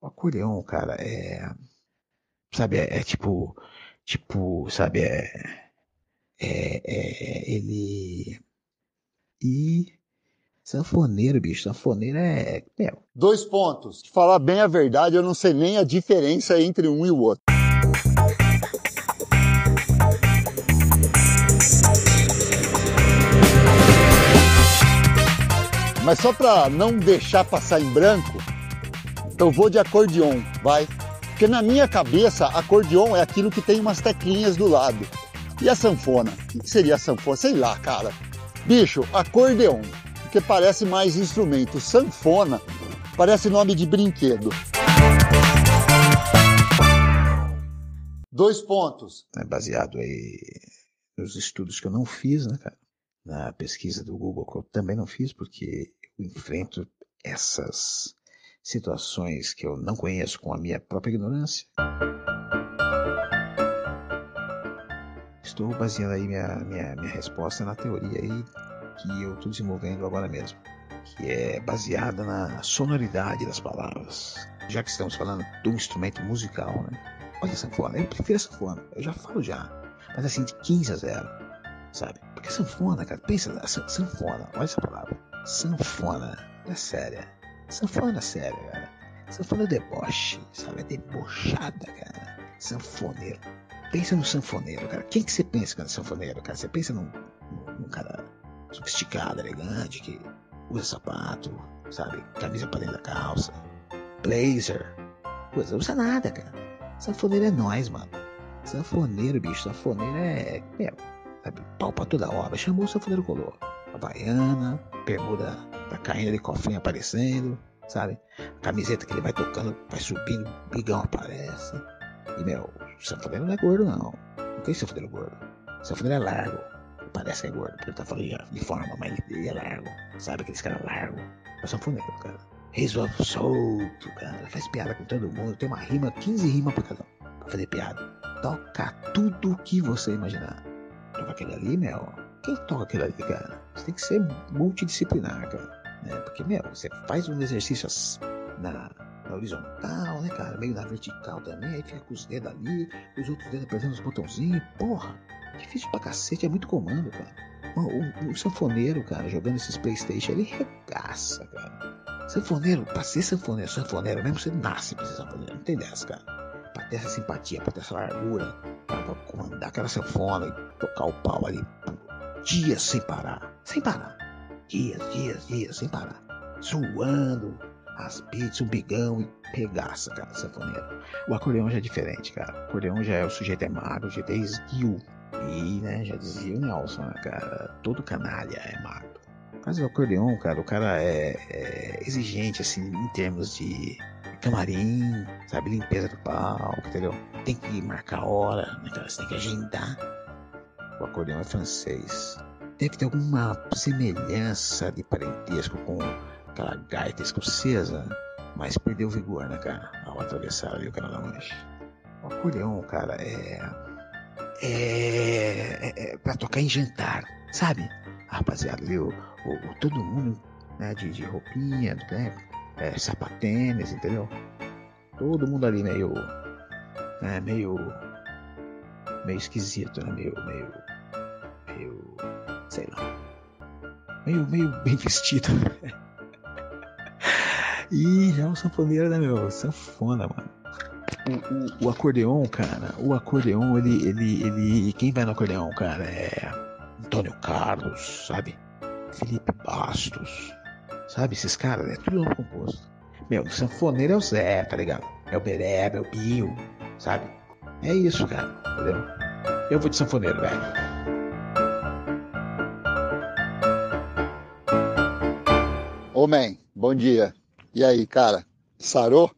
O acordeon, cara, é. Sabe, é, é tipo. Tipo, sabe, é. É, é, ele. E. Sanfoneiro, bicho. Sanfoneiro é. Meu. Dois pontos. Falar bem a verdade, eu não sei nem a diferença entre um e o outro. Mas só para não deixar passar em branco, eu vou de acordeon, vai. Porque na minha cabeça, acordeon é aquilo que tem umas teclinhas do lado. E a sanfona? O que seria a sanfona? Sei lá, cara. Bicho, acordeon, porque parece mais instrumento. Sanfona parece nome de brinquedo. Dois pontos. É baseado aí nos estudos que eu não fiz, né, cara? Na pesquisa do Google, que eu também não fiz, porque eu enfrento essas situações que eu não conheço com a minha própria ignorância. Estou baseando aí minha, minha, minha resposta na teoria aí que eu estou desenvolvendo agora mesmo, que é baseada na sonoridade das palavras. Já que estamos falando do instrumento musical, né? Olha a sanfona, eu prefiro a sanfona, eu já falo já, mas assim de 15 a 0, sabe? Porque sanfona, cara, pensa, na sanfona, olha essa palavra, sanfona, é séria, sanfona séria, cara. Sanfona deboche, sabe? É debochada, cara. Sanfoneiro pensa no sanfoneiro, cara. Quem que você pensa quando é sanfoneiro, cara? Você pensa num, num, cara sofisticado, elegante, que usa sapato, sabe? Camisa pra dentro da calça, blazer. Coisa, usa nada, cara. Sanfoneiro é nós, mano. Sanfoneiro, bicho. Sanfoneiro é. Meu, sabe? Pau pra toda obra. Chamou o sanfoneiro colou. A baiana, bermuda tá caindo de cofrinho aparecendo, sabe? A camiseta que ele vai tocando, vai subindo, bigão aparece. E, meu, sanfoneiro não é gordo, não. Não tem sanfoneiro gordo. Sanfoneiro é largo. Parece que é gordo, porque ele tá falando de forma, mas ele é largo. Sabe aqueles caras largos? É sanfoneiro, cara. Riso solto, cara. Faz piada com todo mundo. Tem uma rima, 15 rimas pra cada um. Pra fazer piada. Toca tudo que você imaginar. Toca aquele ali, meu. Quem toca aquele ali, cara? Você tem que ser multidisciplinar, cara. Né? Porque, meu, você faz um exercício na na horizontal, né, cara? Meio na vertical também, aí fica com os dedos ali, os outros dedos apertando os botãozinhos. Porra, difícil pra cacete, é muito comando, cara. O, o, sanfoneiro, cara, jogando esses Playstation, ele regaça, cara. Sanfoneiro, pra ser sanfoneiro, sanfoneiro mesmo, você nasce pra ser sanfoneiro, não tem dessa, cara. Pra ter essa simpatia, pra ter essa largura, pra comandar aquela sanfona e tocar o pau ali dias sem parar, sem parar. Dias, dias, dias, sem parar. Suando, as beats, o bigão e pegaça, cara, sanfoneiro. O acordeão já é diferente, cara. O acordeão já é o sujeito é magro, já é esguio. E, né, já dizia o Nelson, né, cara, todo canalha é magro. Mas o acordeão, cara, o cara é, é, exigente, assim, em termos de camarim, sabe, limpeza do palco, entendeu? Tem que marcar a hora, né, cara, você tem que agendar. O acordeão é francês. Deve ter alguma semelhança de parentesco com aquela gaita escocesa, mas perdeu vigor, né, cara, ao atravessar ali o canal da Mancha. O acordeão, cara, é. É, é, é pra tocar em jantar, sabe? A rapaziada ali, o, o todo mundo né, de, de roupinha, né, é, sapatênis, entendeu? Todo mundo ali meio. Né, meio. meio esquisito, né? Meio. meio. Meio. sei lá. Meio, meio bem vestido. E já o sanfoneiro, né, meu? Sanfona, mano. O, o, o, acordeon, cara, o acordeon, ele, ele, ele. Quem vai no acordeon, cara, é. Antônio Carlos, sabe? Felipe Bastos, sabe? Esses caras, é tudo nome composto. Meu, o sanfoneiro é o Zé, tá ligado? É o Bereba, é o Binho, sabe? É isso, cara, entendeu? Eu vou de sanfoneiro, velho. Ô, man, bom dia. E aí, cara, sarou?